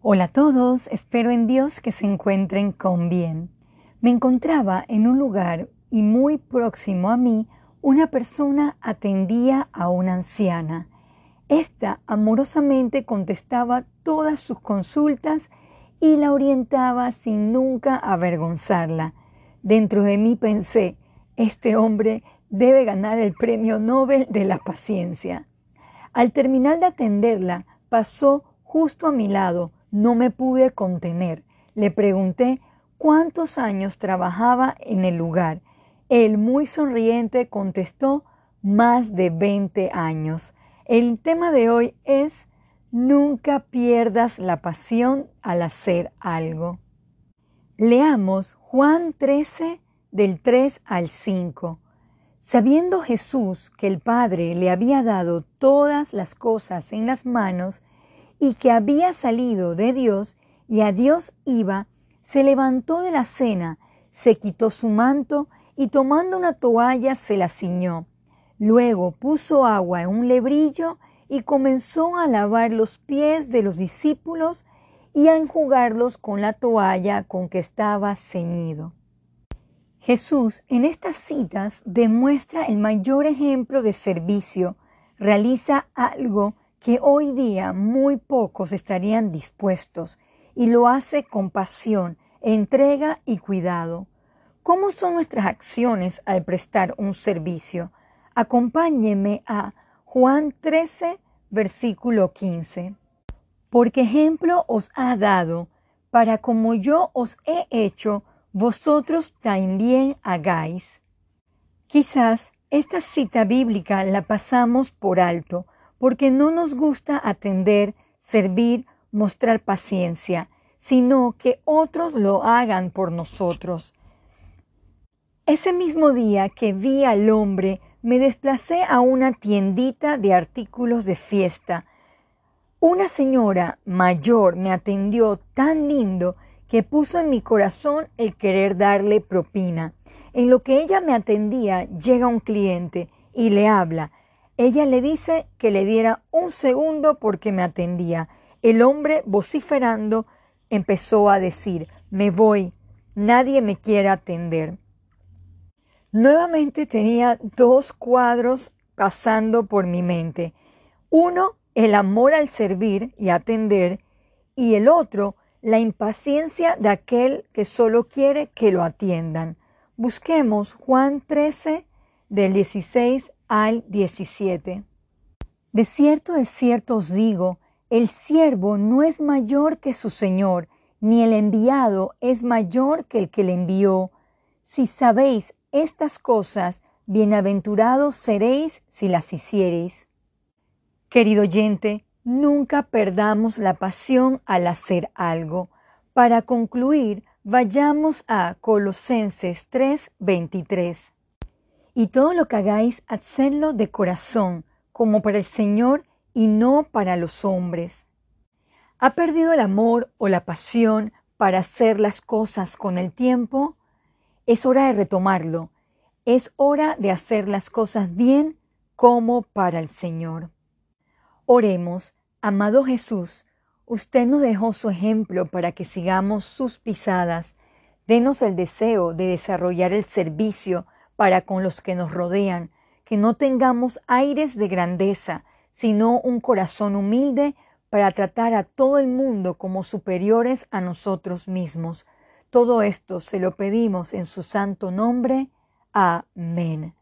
Hola a todos, espero en Dios que se encuentren con bien. Me encontraba en un lugar y muy próximo a mí una persona atendía a una anciana. Esta amorosamente contestaba todas sus consultas y la orientaba sin nunca avergonzarla. Dentro de mí pensé, este hombre debe ganar el premio Nobel de la paciencia. Al terminar de atenderla, pasó justo a mi lado. No me pude contener. Le pregunté cuántos años trabajaba en el lugar. Él, muy sonriente, contestó más de 20 años. El tema de hoy es Nunca pierdas la pasión al hacer algo. Leamos Juan 13 del 3 al 5. Sabiendo Jesús que el Padre le había dado todas las cosas en las manos y que había salido de Dios y a Dios iba, se levantó de la cena, se quitó su manto y tomando una toalla se la ciñó. Luego puso agua en un lebrillo y comenzó a lavar los pies de los discípulos y a enjugarlos con la toalla con que estaba ceñido. Jesús en estas citas demuestra el mayor ejemplo de servicio, realiza algo que hoy día muy pocos estarían dispuestos y lo hace con pasión, entrega y cuidado. ¿Cómo son nuestras acciones al prestar un servicio? Acompáñeme a Juan 13, versículo 15. Porque ejemplo os ha dado, para como yo os he hecho, vosotros también hagáis. Quizás esta cita bíblica la pasamos por alto, porque no nos gusta atender, servir, mostrar paciencia, sino que otros lo hagan por nosotros. Ese mismo día que vi al hombre, me desplacé a una tiendita de artículos de fiesta. Una señora mayor me atendió tan lindo que puso en mi corazón el querer darle propina. En lo que ella me atendía llega un cliente y le habla. Ella le dice que le diera un segundo porque me atendía. El hombre, vociferando, empezó a decir, me voy, nadie me quiere atender. Nuevamente tenía dos cuadros pasando por mi mente. Uno, el amor al servir y atender, y el otro, la impaciencia de aquel que solo quiere que lo atiendan. Busquemos Juan 13 del 16 al 17. De cierto, de cierto os digo, el siervo no es mayor que su Señor, ni el enviado es mayor que el que le envió. Si sabéis estas cosas, bienaventurados seréis si las hiciereis. Querido oyente, Nunca perdamos la pasión al hacer algo. Para concluir, vayamos a Colosenses 3:23. Y todo lo que hagáis, hacedlo de corazón, como para el Señor y no para los hombres. ¿Ha perdido el amor o la pasión para hacer las cosas con el tiempo? Es hora de retomarlo. Es hora de hacer las cosas bien como para el Señor. Oremos. Amado Jesús, usted nos dejó su ejemplo para que sigamos sus pisadas. Denos el deseo de desarrollar el servicio para con los que nos rodean, que no tengamos aires de grandeza, sino un corazón humilde para tratar a todo el mundo como superiores a nosotros mismos. Todo esto se lo pedimos en su santo nombre. Amén.